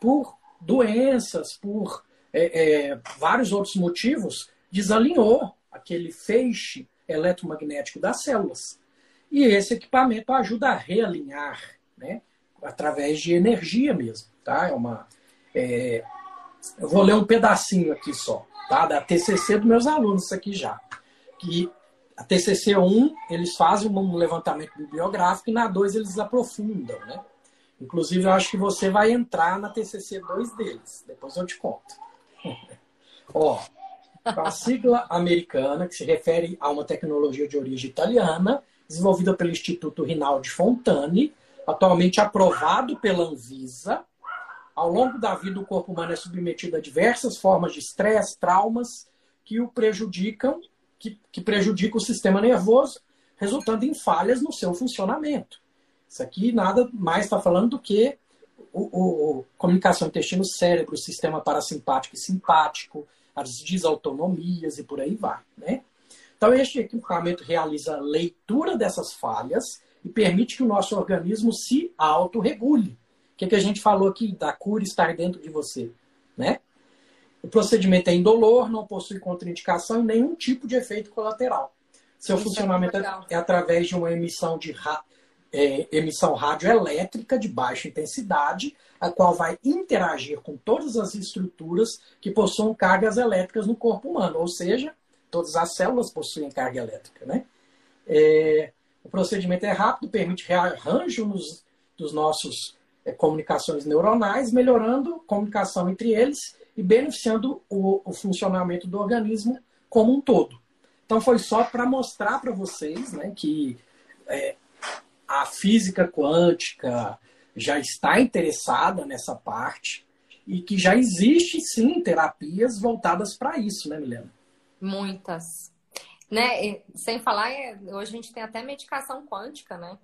por doenças, por é, é, vários outros motivos, desalinhou aquele feixe eletromagnético das células. E esse equipamento ajuda a realinhar, né? através de energia mesmo. Tá? É uma, é... Eu vou ler um pedacinho aqui só, tá? da TCC dos meus alunos, isso aqui já. Que a TCC 1, eles fazem um levantamento bibliográfico e na 2 eles aprofundam, né? Inclusive, eu acho que você vai entrar na TCC 2 deles. Depois eu te conto. Ó, a sigla americana, que se refere a uma tecnologia de origem italiana, desenvolvida pelo Instituto Rinaldi Fontane, atualmente aprovado pela Anvisa. Ao longo da vida, o corpo humano é submetido a diversas formas de estresse, traumas que o prejudicam, que, que prejudicam o sistema nervoso, resultando em falhas no seu funcionamento. Isso aqui nada mais está falando do que o, o, o comunicação intestino-cérebro, sistema parasimpático e simpático, as desautonomias e por aí vai. Né? Então, este equipamento realiza a leitura dessas falhas e permite que o nosso organismo se autorregule. O que, que a gente falou aqui da cura estar dentro de você? Né? O procedimento é indolor, não possui contraindicação e nenhum tipo de efeito colateral. Seu Isso é funcionamento é, é, através de uma emissão de é, emissão radioelétrica de baixa intensidade, a qual vai interagir com todas as estruturas que possuam cargas elétricas no corpo humano, ou seja, todas as células possuem carga elétrica. Né? É, o procedimento é rápido, permite rearranjo nos, dos nossos comunicações neuronais, melhorando a comunicação entre eles e beneficiando o, o funcionamento do organismo como um todo. Então foi só para mostrar para vocês né, que é, a física quântica já está interessada nessa parte e que já existe sim terapias voltadas para isso, né, Milena? Muitas. Né? sem falar, é, hoje a gente tem até medicação quântica, né?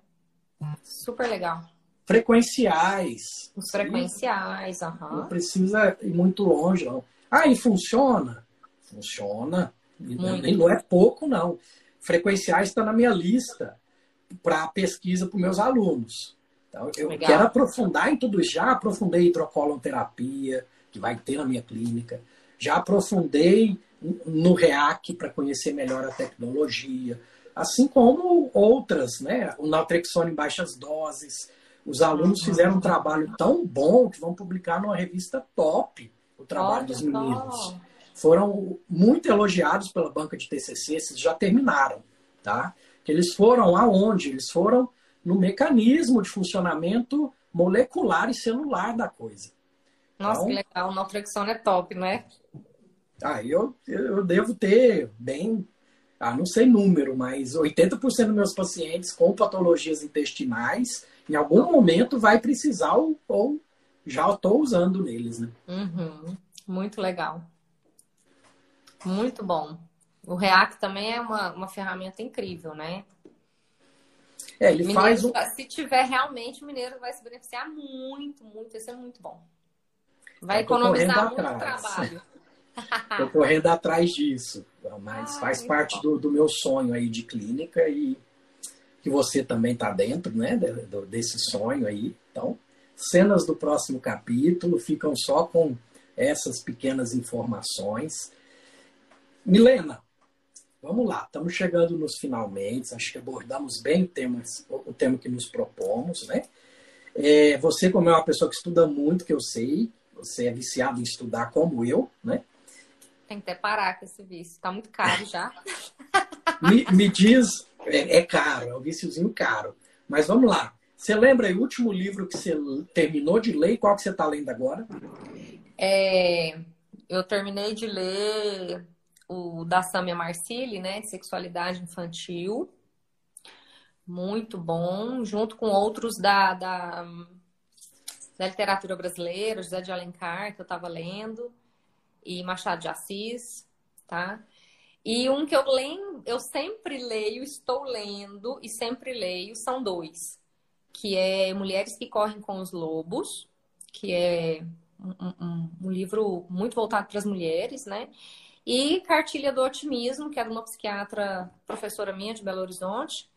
Super legal. Frequenciais. Os frequenciais, aham. Não precisa ir muito longe, não. Ah, e funciona? Funciona. Muito. Não é pouco, não. Frequenciais está na minha lista para pesquisa para meus alunos. Então, eu Legal. quero aprofundar em tudo isso. Já aprofundei hidrocolonterapia, que vai ter na minha clínica. Já aprofundei no REAC para conhecer melhor a tecnologia. Assim como outras, né? O naltrexona em baixas doses. Os alunos fizeram um trabalho tão bom que vão publicar numa revista top o trabalho Olha dos meninos. Foram muito elogiados pela banca de TCC, esses já terminaram, tá? Eles foram aonde? Eles foram no mecanismo de funcionamento molecular e celular da coisa. Nossa, então, que legal. Naltrexona é top, não é? Ah, eu, eu devo ter bem, ah, não sei número, mas 80% dos meus pacientes com patologias intestinais, em algum momento vai precisar ou, ou já estou usando neles, né? Uhum. Muito legal. Muito bom. O React também é uma, uma ferramenta incrível, né? É, ele mineiro, faz um... Se tiver realmente, o mineiro vai se beneficiar muito, muito. Isso é muito bom. Vai economizar muito atrás. trabalho. Estou correndo atrás disso. Mas faz parte do, do, meu sonho aí de clínica e que você também está dentro né, desse sonho aí. Então, cenas do próximo capítulo ficam só com essas pequenas informações. Milena, Vamos lá, estamos chegando nos finalmente, acho que abordamos bem temas, o tema que nos propomos, né? É, você, como é uma pessoa que estuda muito, que eu sei, você é viciado em estudar como eu, né? Tem que até parar com esse vício, está muito caro já. me, me, diz, é, é, caro, é um viciozinho caro. Mas vamos lá, você lembra aí o último livro que você terminou de ler? Qual que você está lendo agora? É, eu terminei de ler o da Samia Marcilli, né? Sexualidade infantil. Muito bom, junto com outros da, da, da literatura brasileira, José de Alencar, que eu estava lendo, e Machado de Assis. tá? E um que eu leio, eu sempre leio, estou lendo e sempre leio, são dois. Que é Mulheres que Correm com os Lobos, que é um, um, um livro muito voltado para as mulheres, né? E Cartilha do Otimismo, que é de uma psiquiatra, professora minha de Belo Horizonte,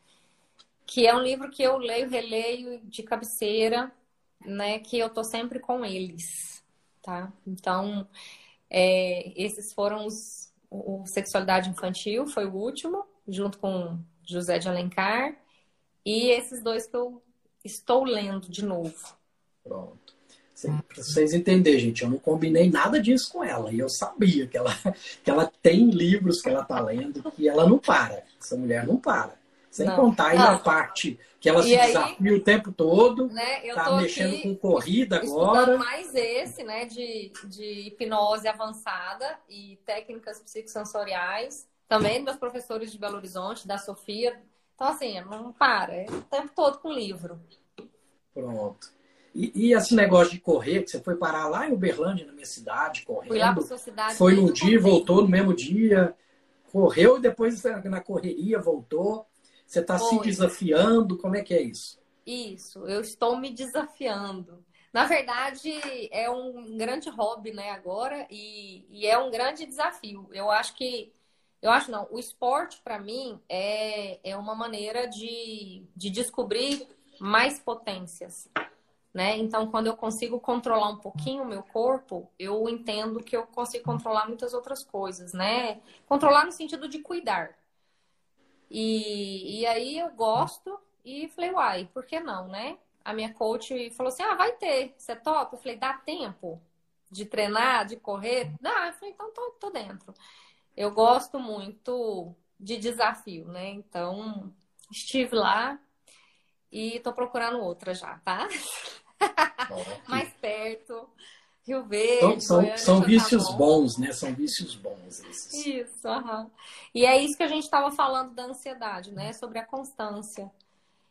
que é um livro que eu leio, releio de cabeceira, né? Que eu tô sempre com eles, tá? Então, é, esses foram os o Sexualidade Infantil, foi o último, junto com José de Alencar, e esses dois que eu estou lendo de novo. Pronto. Para vocês entenderem, gente, eu não combinei nada disso com ela. E eu sabia que ela, que ela tem livros que ela está lendo, que ela não para. Essa mulher não para. Sem não. contar aí a parte que ela e se aí, desafia o tempo todo, né, eu tá mexendo com corrida agora. mais esse, né, de, de hipnose avançada e técnicas psicossensoriais. Também meus professores de Belo Horizonte, da Sofia. Então, assim, não para, é o tempo todo com livro. Pronto. E, e, esse negócio de correr, que você foi parar lá em Uberlândia, na minha cidade, correndo. Fui lá pra sua cidade. Foi num dia, voltou no mesmo dia. Correu e depois na correria voltou. Você está se desafiando? Como é que é isso? Isso, eu estou me desafiando. Na verdade, é um grande hobby, né, agora, e, e é um grande desafio. Eu acho que. Eu acho não, o esporte, para mim, é, é uma maneira de, de descobrir mais potências. Né? Então, quando eu consigo controlar um pouquinho o meu corpo, eu entendo que eu consigo controlar muitas outras coisas, né? Controlar no sentido de cuidar. E, e aí eu gosto e falei, uai, por que não, né? A minha coach falou assim: ah, vai ter, você topa? Eu falei, dá tempo de treinar, de correr? Dá, eu falei, então tô, tô dentro. Eu gosto muito de desafio, né? Então, estive lá e tô procurando outra já, tá? Mais perto. Rio Verde. São, são vícios tá bom. bons, né? São vícios bons esses. Isso, aham. E é isso que a gente estava falando da ansiedade, né? Sobre a constância.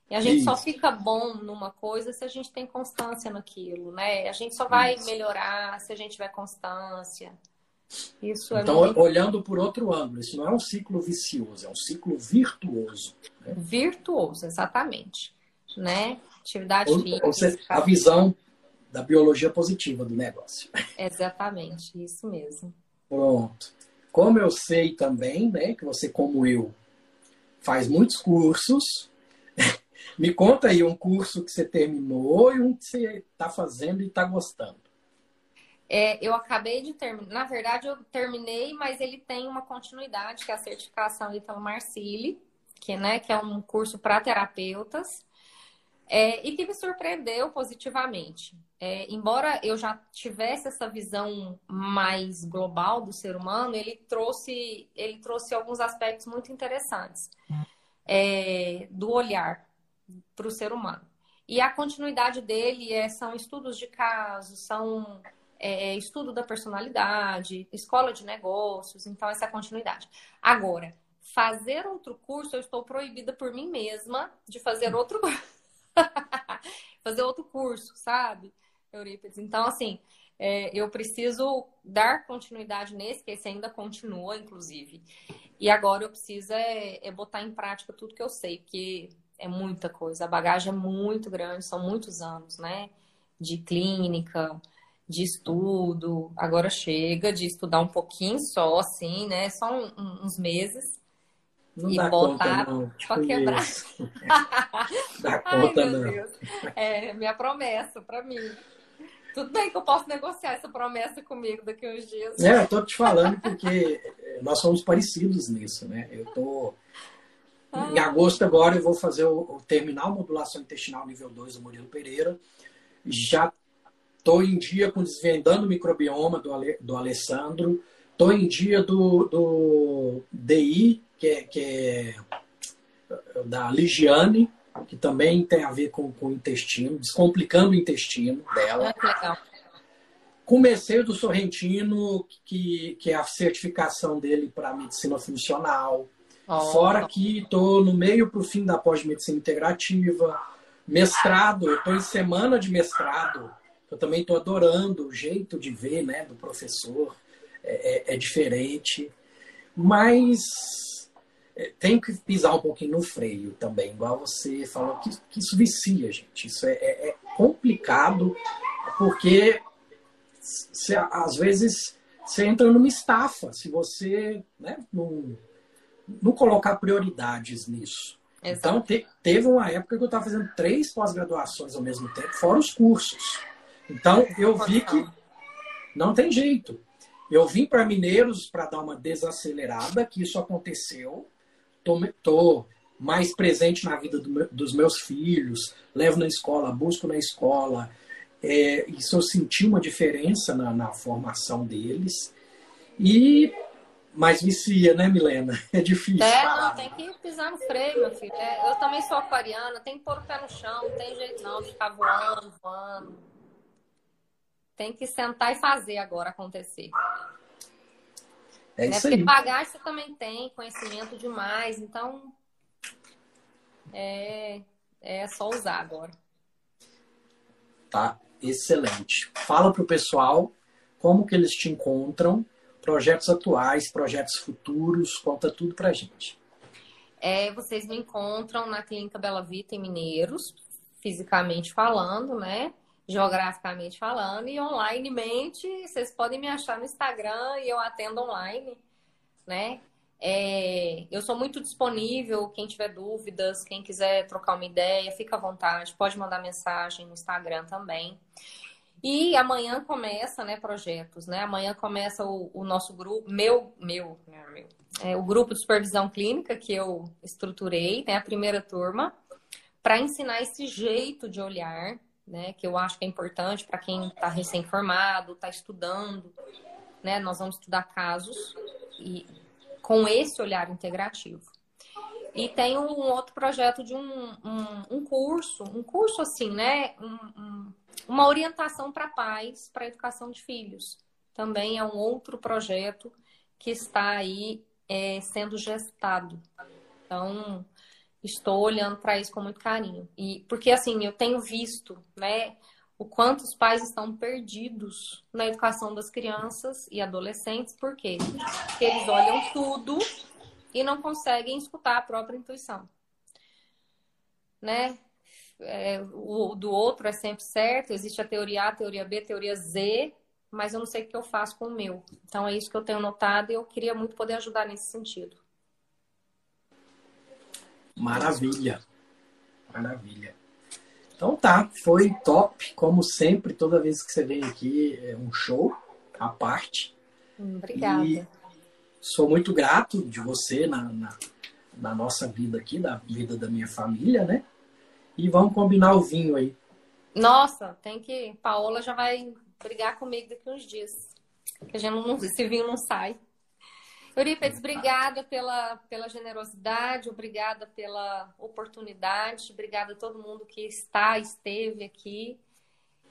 E a gente isso. só fica bom numa coisa se a gente tem constância naquilo, né? A gente só vai isso. melhorar se a gente tiver constância. Isso é então, muito... olhando por outro ângulo, isso não é um ciclo vicioso, é um ciclo virtuoso. Né? Virtuoso, exatamente. Né? Atividade ou, física. Ou seja, a visão da biologia positiva do negócio. Exatamente, isso mesmo. Pronto. Como eu sei também, né, que você, como eu, faz muitos cursos, me conta aí um curso que você terminou e um que você está fazendo e está gostando. É, eu acabei de terminar. Na verdade, eu terminei, mas ele tem uma continuidade, que é a certificação Italo Marcili, que, né, que é um curso para terapeutas. É, e que me surpreendeu positivamente. É, embora eu já tivesse essa visão mais global do ser humano, ele trouxe, ele trouxe alguns aspectos muito interessantes é, do olhar para o ser humano. E a continuidade dele é, são estudos de casos, são é, estudo da personalidade, escola de negócios, então essa é a continuidade. Agora, fazer outro curso, eu estou proibida por mim mesma de fazer outro fazer outro curso, sabe, Eurípides? Então, assim, é, eu preciso dar continuidade nesse, que esse ainda continua, inclusive. E agora eu preciso é, é botar em prática tudo que eu sei, porque é muita coisa. A bagagem é muito grande, são muitos anos, né? De clínica, de estudo. Agora chega de estudar um pouquinho só, assim, né? Só um, uns meses. Não e dá botar conta, não. pra quebrar. dá conta, Ai, não. Deus. É minha promessa para mim. Tudo bem que eu posso negociar essa promessa comigo daqui a uns dias. É, eu tô te falando porque nós somos parecidos nisso, né? Eu tô. Em agosto agora eu vou fazer o, o terminal modulação intestinal nível 2 do Murilo Pereira. Já tô em dia com desvendando o microbioma do, Ale, do Alessandro. Tô em dia do, do DI que é, que é da Ligiane, que também tem a ver com, com o intestino, descomplicando o intestino dela. Ah, Comecei do Sorrentino, que, que é a certificação dele para medicina funcional. Oh. Fora que estou no meio para o fim da pós-medicina integrativa. Mestrado, eu estou em semana de mestrado. Eu também estou adorando o jeito de ver né, do professor. É, é, é diferente. mas é, tenho que pisar um pouquinho no freio também, igual você falou, que, que isso vicia, gente. Isso é, é, é complicado, porque se, às vezes você entra numa estafa se você né, não, não colocar prioridades nisso. Exato. Então, te, teve uma época que eu estava fazendo três pós-graduações ao mesmo tempo, fora os cursos. Então, eu vi que não tem jeito. Eu vim para Mineiros para dar uma desacelerada, que isso aconteceu. Estou mais presente na vida do, dos meus filhos, levo na escola, busco na escola. É, isso eu senti uma diferença na, na formação deles. E mas vicia, né, Milena? É difícil. É, não, tem que pisar no freio, meu filho. É, eu também sou aquariana, tem que pôr o pé no chão, não tem jeito não, ficar voando, voando. Tem que sentar e fazer agora acontecer. É né? isso Porque aí. bagagem você também tem, conhecimento demais, então é, é só usar agora. Tá, excelente. Fala pro pessoal como que eles te encontram, projetos atuais, projetos futuros, conta tudo pra gente. É, vocês me encontram na Clínica Bela Vita em Mineiros, fisicamente falando, né? Geograficamente falando, e onlinemente, vocês podem me achar no Instagram e eu atendo online, né? É, eu sou muito disponível, quem tiver dúvidas, quem quiser trocar uma ideia, fica à vontade, pode mandar mensagem no Instagram também. E amanhã começa, né, projetos, né? Amanhã começa o, o nosso grupo, meu, meu, né, meu, é, o grupo de supervisão clínica que eu estruturei, né, a primeira turma, para ensinar esse jeito de olhar, né? Que eu acho que é importante para quem está recém-formado, está estudando, né? Nós vamos estudar casos e com esse olhar integrativo. E tem um outro projeto de um, um, um curso, um curso assim, né? Um, uma orientação para pais para a educação de filhos. Também é um outro projeto que está aí é, sendo gestado. Então, estou olhando para isso com muito carinho. E porque assim, eu tenho visto, né, o quanto os pais estão perdidos na educação das crianças e adolescentes, por quê? Porque eles olham tudo e não conseguem escutar a própria intuição. Né? É, o do outro é sempre certo, existe a teoria A, a teoria B, a teoria Z, mas eu não sei o que eu faço com o meu. Então é isso que eu tenho notado e eu queria muito poder ajudar nesse sentido. Maravilha. Maravilha. Então tá, foi top, como sempre, toda vez que você vem aqui é um show à parte. Obrigada. E sou muito grato de você na, na, na, nossa vida aqui, da vida da minha família, né? E vamos combinar o vinho aí. Nossa, tem que. Paola já vai brigar comigo daqui uns dias. Que a gente não, esse vinho não sai. Eurípides, obrigada pela, pela generosidade, obrigada pela oportunidade, obrigada a todo mundo que está, esteve aqui.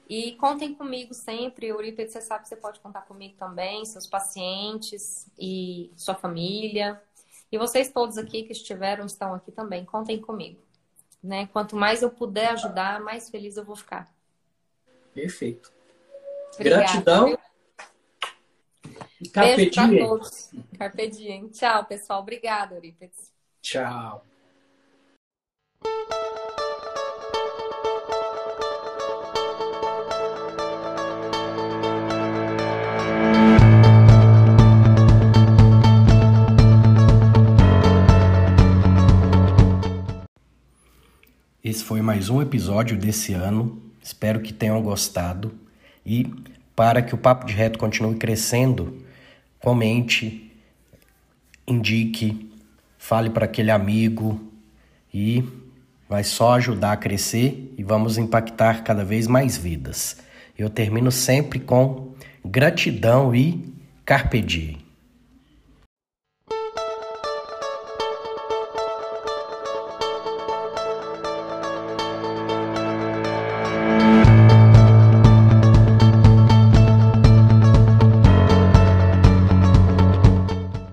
E contem comigo sempre, Eurípides, você sabe que você pode contar comigo também, seus pacientes e sua família. E vocês todos aqui que estiveram, estão aqui também, contem comigo. Né? Quanto mais eu puder ajudar, mais feliz eu vou ficar. Perfeito. Obrigada, Gratidão. Viu? Carpe Beijo diem. todos. Carpe diem. Tchau, pessoal. Obrigada, Eurípides. Tchau. Esse foi mais um episódio desse ano. Espero que tenham gostado. E para que o Papo de Reto continue crescendo, comente, indique, fale para aquele amigo e vai só ajudar a crescer e vamos impactar cada vez mais vidas. Eu termino sempre com gratidão e carpe diem.